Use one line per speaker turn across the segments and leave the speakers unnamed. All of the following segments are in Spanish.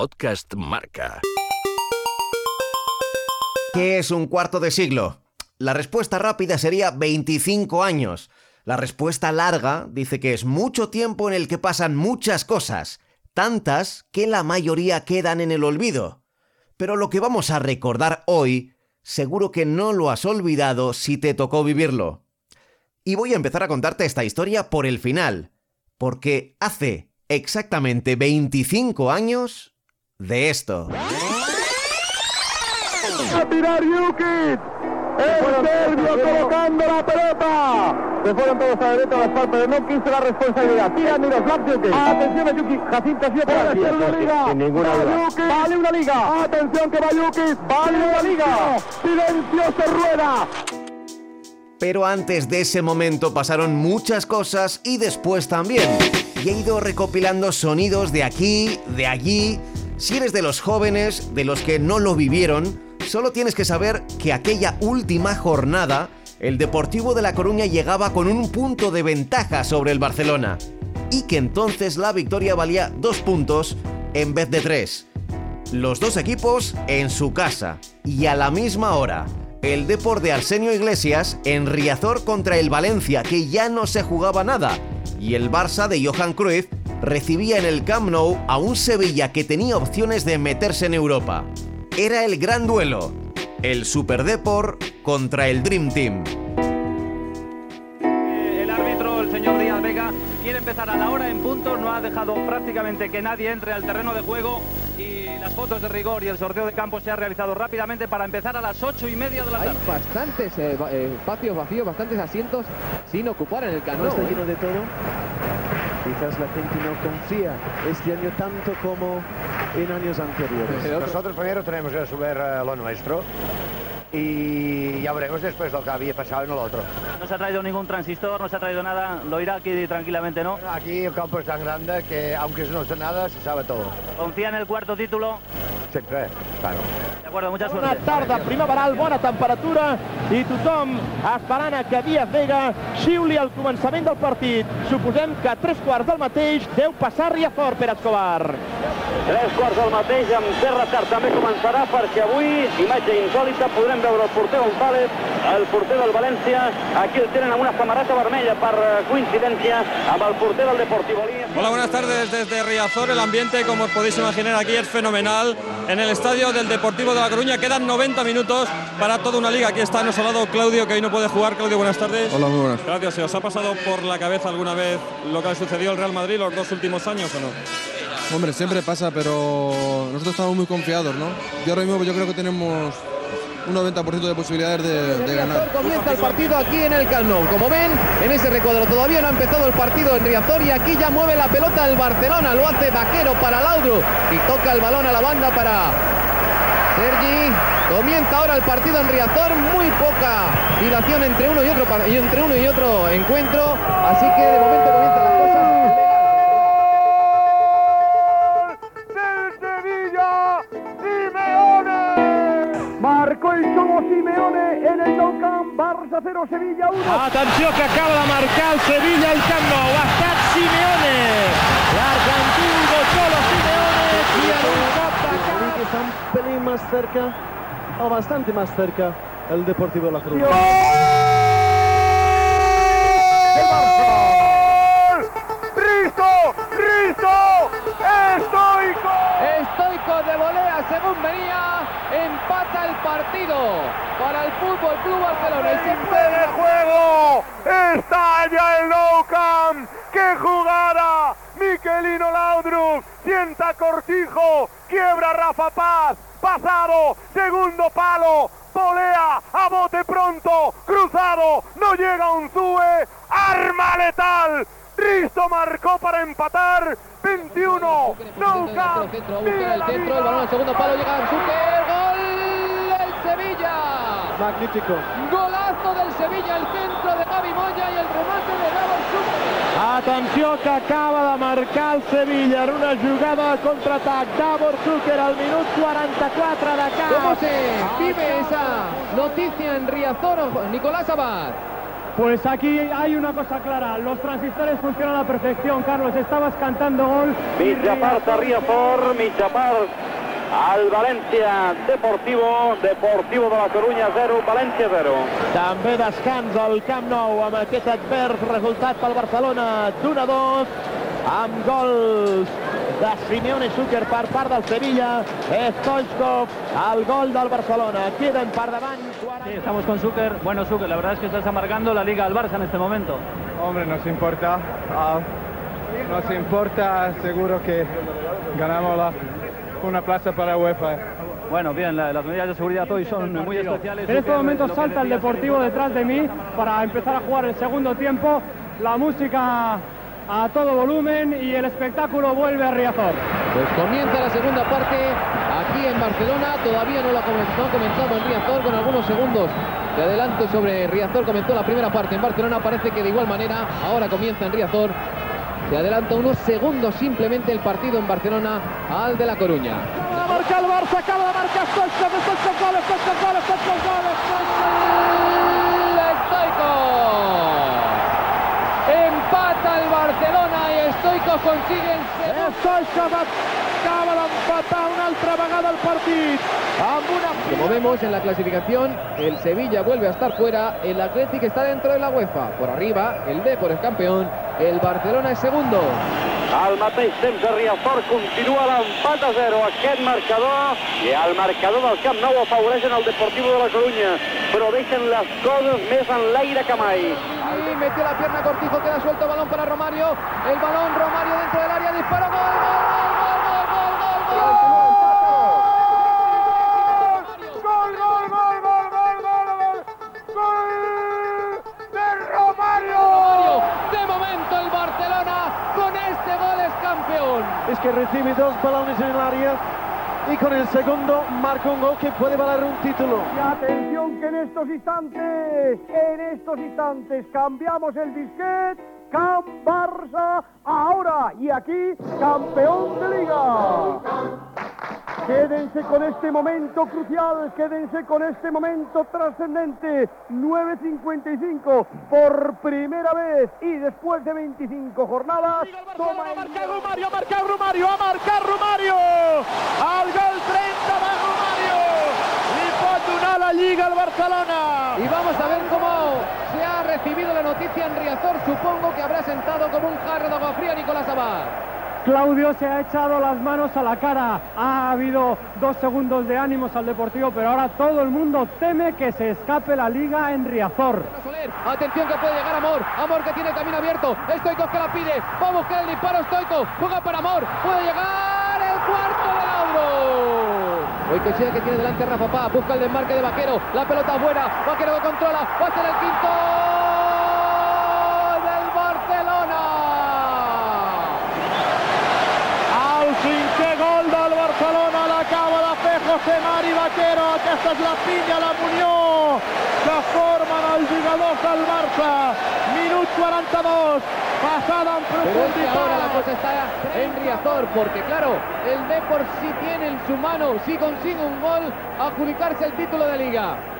Podcast Marca.
¿Qué es un cuarto de siglo? La respuesta rápida sería 25 años. La respuesta larga dice que es mucho tiempo en el que pasan muchas cosas, tantas que la mayoría quedan en el olvido. Pero lo que vamos a recordar hoy, seguro que no lo has olvidado si te tocó vivirlo. Y voy a empezar a contarte esta historia por el final, porque hace exactamente 25 años de esto.
a tirar Jukic. El serbio colocando la pelota. Se fueron todos a la derecha, las faltas de no quiso la responsabilidad. Tira Miroslav Jukic. Atención a Jukic. Jacinto ha sido para ser una liga.
Sin ninguna
Va
duda.
Vale una liga. Atención que va Jukic. Vale una liga. Silencio se rueda.
Pero antes de ese momento pasaron muchas cosas y después también. Y he ido recopilando sonidos de aquí, de allí. Si eres de los jóvenes, de los que no lo vivieron, solo tienes que saber que aquella última jornada, el Deportivo de La Coruña llegaba con un punto de ventaja sobre el Barcelona. Y que entonces la victoria valía dos puntos en vez de tres. Los dos equipos en su casa y a la misma hora. El Depor de Arsenio Iglesias en Riazor contra el Valencia, que ya no se jugaba nada. Y el Barça de Johan Cruyff recibía en el Camp Nou a un Sevilla que tenía opciones de meterse en Europa. Era el gran duelo. El Super Depor contra el Dream Team.
El árbitro, el señor Díaz Vega, quiere empezar a la hora en punto, no ha dejado prácticamente que nadie entre al terreno de juego y las fotos de rigor y el sorteo de campo se ha realizado rápidamente para empezar a las ocho y media de la
Hay
tarde.
bastantes eh, eh, espacios vacíos, bastantes asientos sin ocupar en el
No
canal.
está lleno de todo. Quizás la gente no confía este año tanto como en años anteriores.
Nosotros primero tenemos que subir eh, lo nuestro y ya veremos después lo que había pasado en el otro.
No se ha traído ningún transistor, no se ha traído nada, lo irá aquí tranquilamente, ¿no?
Aquí el campo es tan grande que aunque no sé nada, se sabe todo.
Confía en el cuarto título.
Siempre, claro.
Mucha
Una tarda primaveral, bona temperatura i tothom esperant a que Díaz Vega xiuli al començament del partit. Suposem que a tres quarts del mateix deu passar Riazor per Escobar.
Tres quarts del mateix amb Terra Car també començarà perquè avui, imatge insòlita, podrem veure el porter González, el porter del València, aquí el tenen amb una samarreta vermella per eh, coincidència amb el porter del Deportivo Lí.
Hola, buenas tardes desde Riazor. El ambiente, como os podéis imaginar, aquí es fenomenal. En el estadio del Deportivo de La Coruña quedan 90 minutos para toda una liga. Aquí está nos ha dado Claudio, que hoy no puede jugar. Claudio, buenas tardes.
Hola, muy buenas.
Gracias. ¿Se os ha pasado por la cabeza alguna vez lo que ha sucedido al Real Madrid los dos últimos años o no?
Hombre, siempre pasa, pero nosotros estamos muy confiados, ¿no? Y ahora mismo yo creo que tenemos un 90% de posibilidades de, de ganar.
Comienza el partido aquí en el Camp Nou. Como ven, en ese recuadro todavía no ha empezado el partido en Riazor y aquí ya mueve la pelota el Barcelona. Lo hace Vaquero para Laudrup y toca el balón a la banda para Sergi. Comienza ahora el partido en Riazor. Muy poca dilación entre uno y otro, y entre uno y otro encuentro. Así que de momento comienzan
Barça 0, Sevilla 1. Atenció que acaba de marcar el Sevilla el Camp Nou, ha estat Simeone. L'argentino Cholo Simeone qui en un cop de
que está un pelín más cerca, o bastante más cerca, el Deportivo de La Cruz.
¡Risto! ¡Estoico!
Estoico de volea según venía, empata el partido para el Fútbol Club Barcelona.
¡Tiempo de juego! ¡Estalla el Nou Camp! ¡Qué jugada! Miquelino Laudrup sienta Cortijo, quiebra Rafa Paz, pasado, segundo palo, volea a bote pronto, cruzado, no llega Unzue, arma letal. Risto marcó para empatar, 21, Nou Camp,
Centro,
vive
el centro, el balón al segundo palo, llega Sevilla.
Magnífico.
Golazo del Sevilla, el centro de Gaby Moya y el remate de Davor Zucker.
Atenció que acaba de marcar el Sevilla en una jugada de contraatac. Davor Zucker al minut 44 de cap.
¿Cómo se vive esa noticia en Riazor, Nicolás Abad?
Pues aquí hay una cosa clara, los transistores funcionan a la perfección, Carlos, estabas cantando gol.
Mitja part a Riazor, mitja part al València Deportivo, Deportivo de la Corunya 0, València 0.
També descans al Camp Nou amb aquest advers resultat pel Barcelona d'1 a 2 amb gols de Simeone Zucker per part del Sevilla, Stoichkov, el gol del Barcelona. Queden per davant.
Sí, estamos con Zucker. Bueno, Zucker, la verdad es que estás amargando la Liga al Barça en este momento.
Hombre, nos importa. ah, nos importa, seguro que ganamos la- una plaza para UEFA.
Bueno, bien, la- las medidas de seguridad hoy son muy especiales.
En este momento salta el Deportivo detrás de mí para empezar a jugar el segundo tiempo. La música a todo volumen y el espectáculo vuelve a Riazor.
Pues comienza la segunda parte aquí en Barcelona. Todavía no lo ha comen- no ha comenzado en Riazor con algunos segundos de adelanto sobre Riazor. Comenzó la primera parte en Barcelona. Parece que de igual manera ahora comienza en Riazor. Se adelanta unos segundos simplemente el partido en Barcelona al de La Coruña.
Acaba de marcar el Barça, acaba de marcar Stoichkov, Stoichkov, gol, Stoichkov, gol, Stoichkov, gol,
Empata el Barcelona y Stoico consigue el segundo.
Stoichkov acaba d'empatar una altra vegada el partit
Como vemos en la clasificación, el Sevilla vuelve a estar fuera, el Athletic está dentro de la UEFA. Por arriba, el Depor es campeón, el Barcelona es segundo.
Al mateix temps a Riazor continua l'empat a 0. Aquest marcador i el marcador del Camp Nou afavoreixen el Deportivo de la Corunya, però deixen les coses més en l'aire que mai.
Ahí metió la pierna Cortijo, queda suelto el balón para Romario. El balón Romario dentro del área, disparo, gol, gol,
recibe dos balones en el área y con el segundo marca un gol que puede valer un título.
Y atención que en estos instantes, en estos instantes cambiamos el disquete. Camp Barça ahora y aquí campeón de liga. Quédense con este momento crucial, quédense con este momento trascendente. 9.55 por primera vez y después de 25 jornadas. Toma el...
Marca Romario, marca Romario, a marcar Romario! El gol 30 de Romario! Li pot donar la Lliga al Barcelona!
Y vamos a ver cómo se ha recibido la noticia en Riazor. Supongo que habrá sentado como un jarro de agua fría Nicolás Abad.
Claudio se ha echado las manos a la cara. Ha habido dos segundos de ánimos al Deportivo, pero ahora todo el mundo teme que se escape la liga en Riazor.
Atención que puede llegar Amor, Amor que tiene el camino abierto, Stoico que la pide, va a buscar el disparo Stoico, juega para Amor, puede llegar el cuarto de Lauro. Goicoechea que tiene delante Rafa Paz, busca el desmarque de Vaquero, la pelota buena, Vaquero lo controla, va a ser el quinto del Barcelona.
El cinquè gol del Barcelona l'acaba de fer José Mari Vaquero. Aquesta és la pinya, la munió que formen els jugadors del Barça. Minut 42, passada en
Pero
profunditat.
ahora la cosa está en Riazor, porque claro, el Depor sí tiene en su mano, si consigue un gol, adjudicarse el título de liga.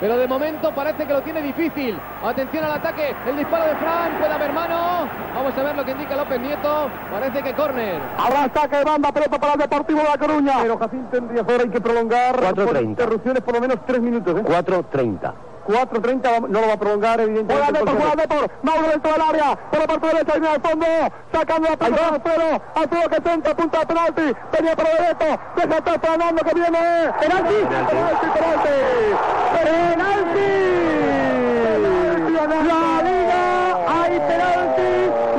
Pero de momento parece que lo tiene difícil. Atención al ataque, el disparo de Fran, puede haber mano. Vamos a ver lo que indica López Nieto. Parece que córner.
Habrá saque de banda, pelota para el Deportivo de La Coruña. Pero Jacinto en Riazor hay que prolongar.
4.30.
por interrupciones por lo menos tres minutos. ¿eh?
4.30.
4.30 no lo va a prolongar, evidentemente.
Juega Depor,
porque-
juega
Depor, Mauro dentro del área, por la parte derecha y al fondo, sacando la pelota al Alfredo, Alfredo que centra, punta de penalti, tenía para derecho, deja atrás Fernando que viene, penalti, penalti, penalti, penalti, la liga, hay penalti,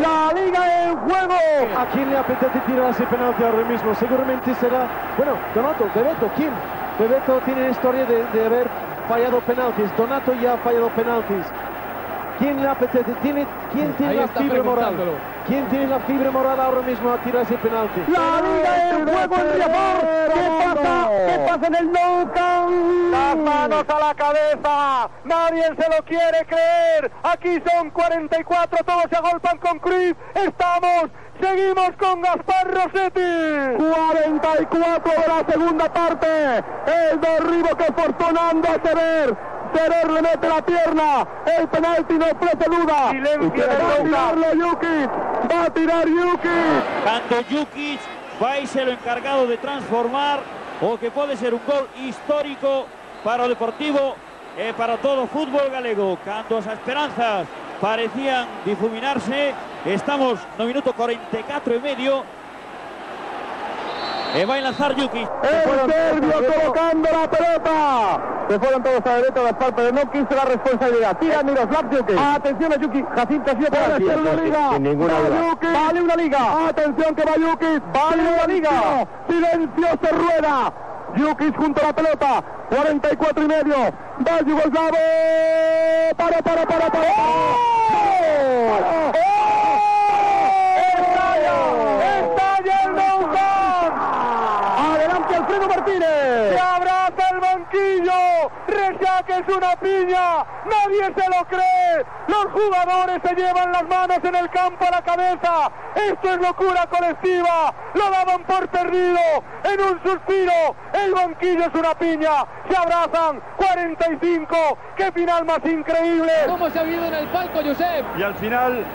la liga en juego.
¿A quién le apetece tirar ese penalti ahora mismo? Seguramente será, bueno, Donato, Bebeto, ¿quién? Bebeto tiene historia de, de haber fallado penaltis, Donato ya ha fallado penaltis. ¿Quién le apetece? ¿Tiene, ¿Quién tiene
Ahí
la fibra moral? ¿Quién tiene la fibra moral ahora mismo a tirar ese penalti?
La liga en juego en Riazor. ¿Qué pasa? ¿Qué pasa en el Nou Camp? Las manos a la cabeza. Nadie se lo quiere creer. Aquí son 44. Todos se agolpan con Cruz. Estamos. Seguimos con Gaspar Rossetti. 44 de la segunda parte. El derribo que Fortunando hace ver. Terror le mete la pierna. El penalti no ofrece duda.
Silencio
va a tirarlo Jukic. Va a tirar Jukic.
Cando Jukic vai ser o encargado de transformar o que pode ser un gol histórico para o Deportivo e para todo fútbol galego. Cando as esperanzas parecían difuminarse, estamos no minuto 44 e medio e vai lanzar Jukic.
El serbio colocando la pelota. Se fueron todos a la derecha, las partes de no quiso la responsabilidad. Tira Miroslav Jukic. Atención a Jukic. Jacinto ha sido Puede ser una liga.
Sin ninguna
Va
duda.
Vale una liga. Atención que va Jukic. Vale una liga. Silencio se rueda. Jukic junto a la pelota. 44 y medio. Va Yugoslavo. Para, para, para, para. ¡Oh! ¡Estalla! ¡Estalla el Nou Camp! Adelante Alfredo Martínez. Se abraza el banquillo. Rechaque es una piña. Nadie se lo cree. Los jugadores se llevan las manos en el campo a la cabeza. Esto es locura colectiva. Lo daban por perdido. En un suspiro. El banquillo es una piña. Se abrazan. 45. ¡Qué final más increíble!
¿Cómo se ha vivido en el palco, Josep?
Y al final,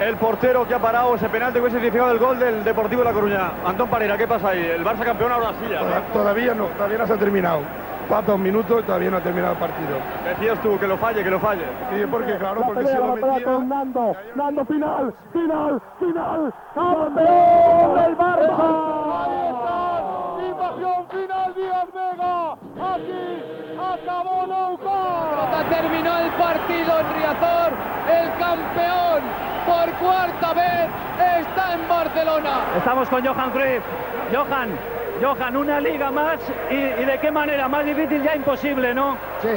el portero que ha parado ese penalti que hubiese significado el gol del Deportivo de La Coruña. Antón Parera, ¿qué pasa ahí? El Barça campeón ahora sí ya.
Toda- Todavía no, todavía no se ha terminado. Falta un minuto y todavía no ha terminado el partido.
Decías tú que lo falle, que lo falle.
Sí, porque claro, porque si lo metía... Nando, Nando final, final, final. ¡Campeón del Barça! Ahí está, invasión final Díaz Vega. Aquí acabó Nou Camp.
Terminó el partido en Riazor. El campeón por cuarta vez está en Barcelona.
Estamos con Johan Cruyff. Johan, Johan, una liga más y, y de qué manera, más difícil ya imposible, ¿no?
Sí,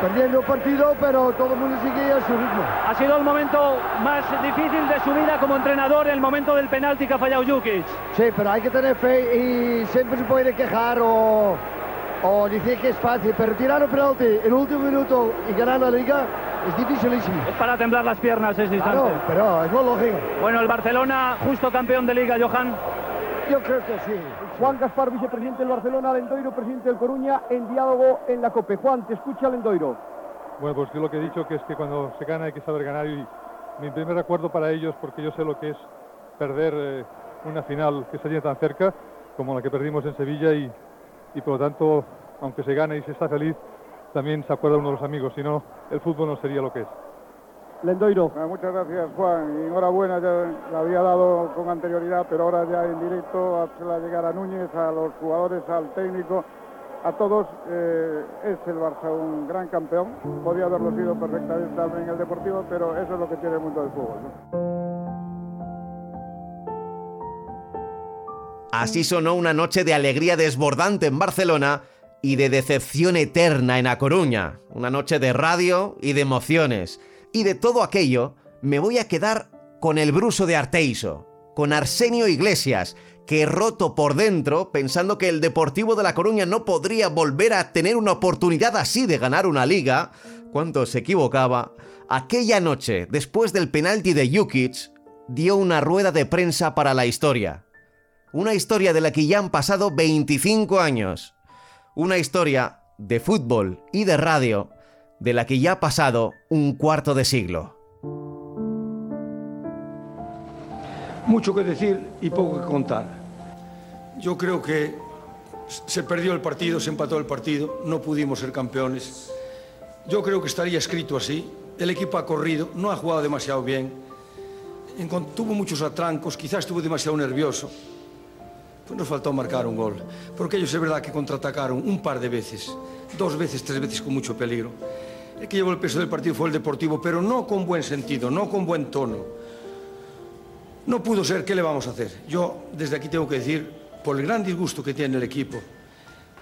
perdiendo partido, pero todo el mundo sigue a su ritmo.
Ha sido el momento más difícil de su vida como entrenador, el momento del penalti que ha fallado Jukic.
Sí, pero hay que tener fe y siempre se puede quejar o, o decir que es fácil, pero tirar el penalti en el último minuto y ganar la liga es dificilísimo.
Es para temblar las piernas ese instante.
Claro, pero es lo lógico.
Bueno, el Barcelona, justo campeón de liga, Johan.
Yo creo que sí.
Juan Gaspar, vicepresidente del Barcelona, Lendoiro, presidente del Coruña, en diálogo en la COPE. Juan, te escucha Lendoiro.
Bueno, pues yo lo que he dicho que es que cuando se gana hay que saber ganar y mi primer recuerdo para ellos, porque yo sé lo que es perder eh, una final que se tan cerca como la que perdimos en Sevilla y, y por lo tanto, aunque se gane y se está feliz, también se acuerda uno de los amigos, si no, el fútbol no sería lo que es.
Lendoiro.
muchas gracias, Juan. Y enhorabuena, ya la había dado con anterioridad, pero ahora ya en directo, hacerla llegar a Núñez, a los jugadores, al técnico, a todos. eh, es el Barça un gran campeón. Podía haberlo sido perfectamente también el Deportivo, pero eso es lo que tiene el mundo del fútbol. ¿no?
Así sonó una noche de alegría desbordante en Barcelona y de decepción eterna en A Coruña. Una noche de radio y de emociones. Y de todo aquello me voy a quedar con el bruso de Arteiso, con Arsenio Iglesias, que roto por dentro pensando que el Deportivo de La Coruña no podría volver a tener una oportunidad así de ganar una liga, cuando se equivocaba, aquella noche, después del penalti de Jukic, dio una rueda de prensa para la historia. Una historia de la que ya han pasado 25 años. Una historia de fútbol y de radio de la que ya ha pasado un cuarto de siglo.
Mucho que decir y poco que contar. Yo creo que se perdió el partido, se empató el partido, no pudimos ser campeones. Yo creo que estaría escrito así. El equipo ha corrido, no ha jugado demasiado bien. Tuvo muchos atrancos, quizás estuvo demasiado nervioso. Pues nos faltó marcar un gol. Porque ellos es verdad que contraatacaron un par de veces, dos veces, tres veces con mucho peligro. El que llevó el peso del partido fue el Deportivo, pero no con buen sentido, no con buen tono. No pudo ser, ¿qué le vamos a hacer? Yo desde aquí tengo que decir, por el gran disgusto que tiene el equipo,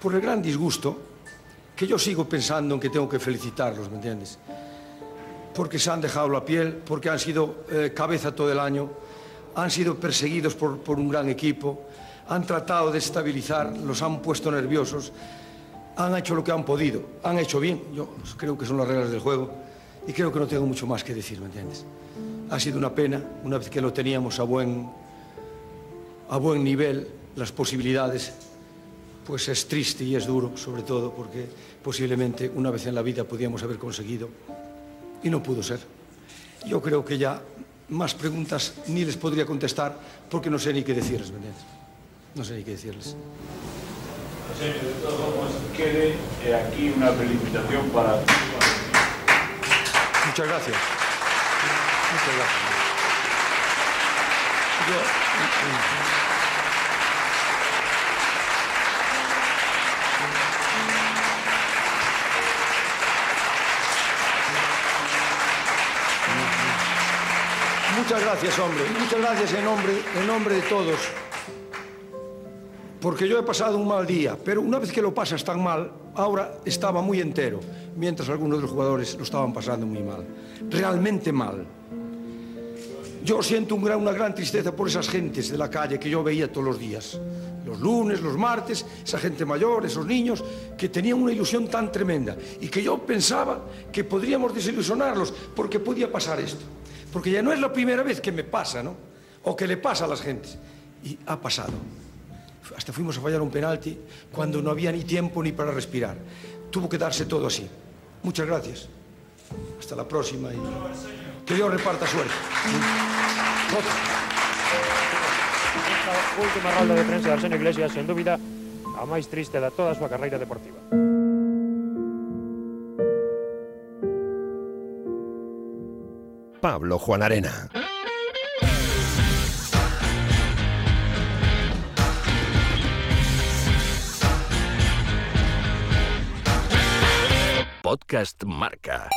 por el gran disgusto, que yo sigo pensando en que tengo que felicitarlos, ¿me entiendes? Porque se han dejado la piel, porque han sido eh, cabeza todo el año, han sido perseguidos por, por un gran equipo, han tratado de estabilizar, los han puesto nerviosos, han hecho lo que han podido, han hecho bien, yo creo que son las reglas del juego y creo que no tengo mucho más que decir, ¿me entiendes? Ha sido una pena, una vez que lo teníamos a buen, a buen nivel, las posibilidades, pues es triste y es duro, sobre todo porque posiblemente una vez en la vida podíamos haber conseguido y no pudo ser. Yo creo que ya más preguntas ni les podría contestar porque no sé ni qué decirles, ¿me entiendes? No sé ni qué decirles.
Señor, de todas formas, quede eh, aquí una felicitación para...
Muchas gracias. Muchas gracias. Yo- Muchas gracias, hombre. Muchas gracias en nombre, en nombre de todos. Porque yo he pasado un mal día, pero una vez que lo pasas tan mal, ahora estaba muy entero, mientras algunos de los jugadores lo estaban pasando muy mal. Realmente mal. Yo siento una gran tristeza por esas gentes de la calle que yo veía todos los días. Los lunes, los martes, esa gente mayor, esos niños que tenían una ilusión tan tremenda y que yo pensaba que podríamos desilusionarlos porque podía pasar esto. Porque ya no es la primera vez que me pasa, ¿no? O que le pasa a las gentes. Y ha pasado. Hasta fuimos a fallar un penalti cuando no había ni tiempo ni para respirar. Tuvo que darse todo así. Muchas gracias. Hasta la próxima y que Dios reparta suerte.
Esta última rolda de prensa de Arsenio Iglesias, sen dúbida, a máis triste da toda a súa carreira deportiva.
Pablo Juan Arena. Podcast Marca.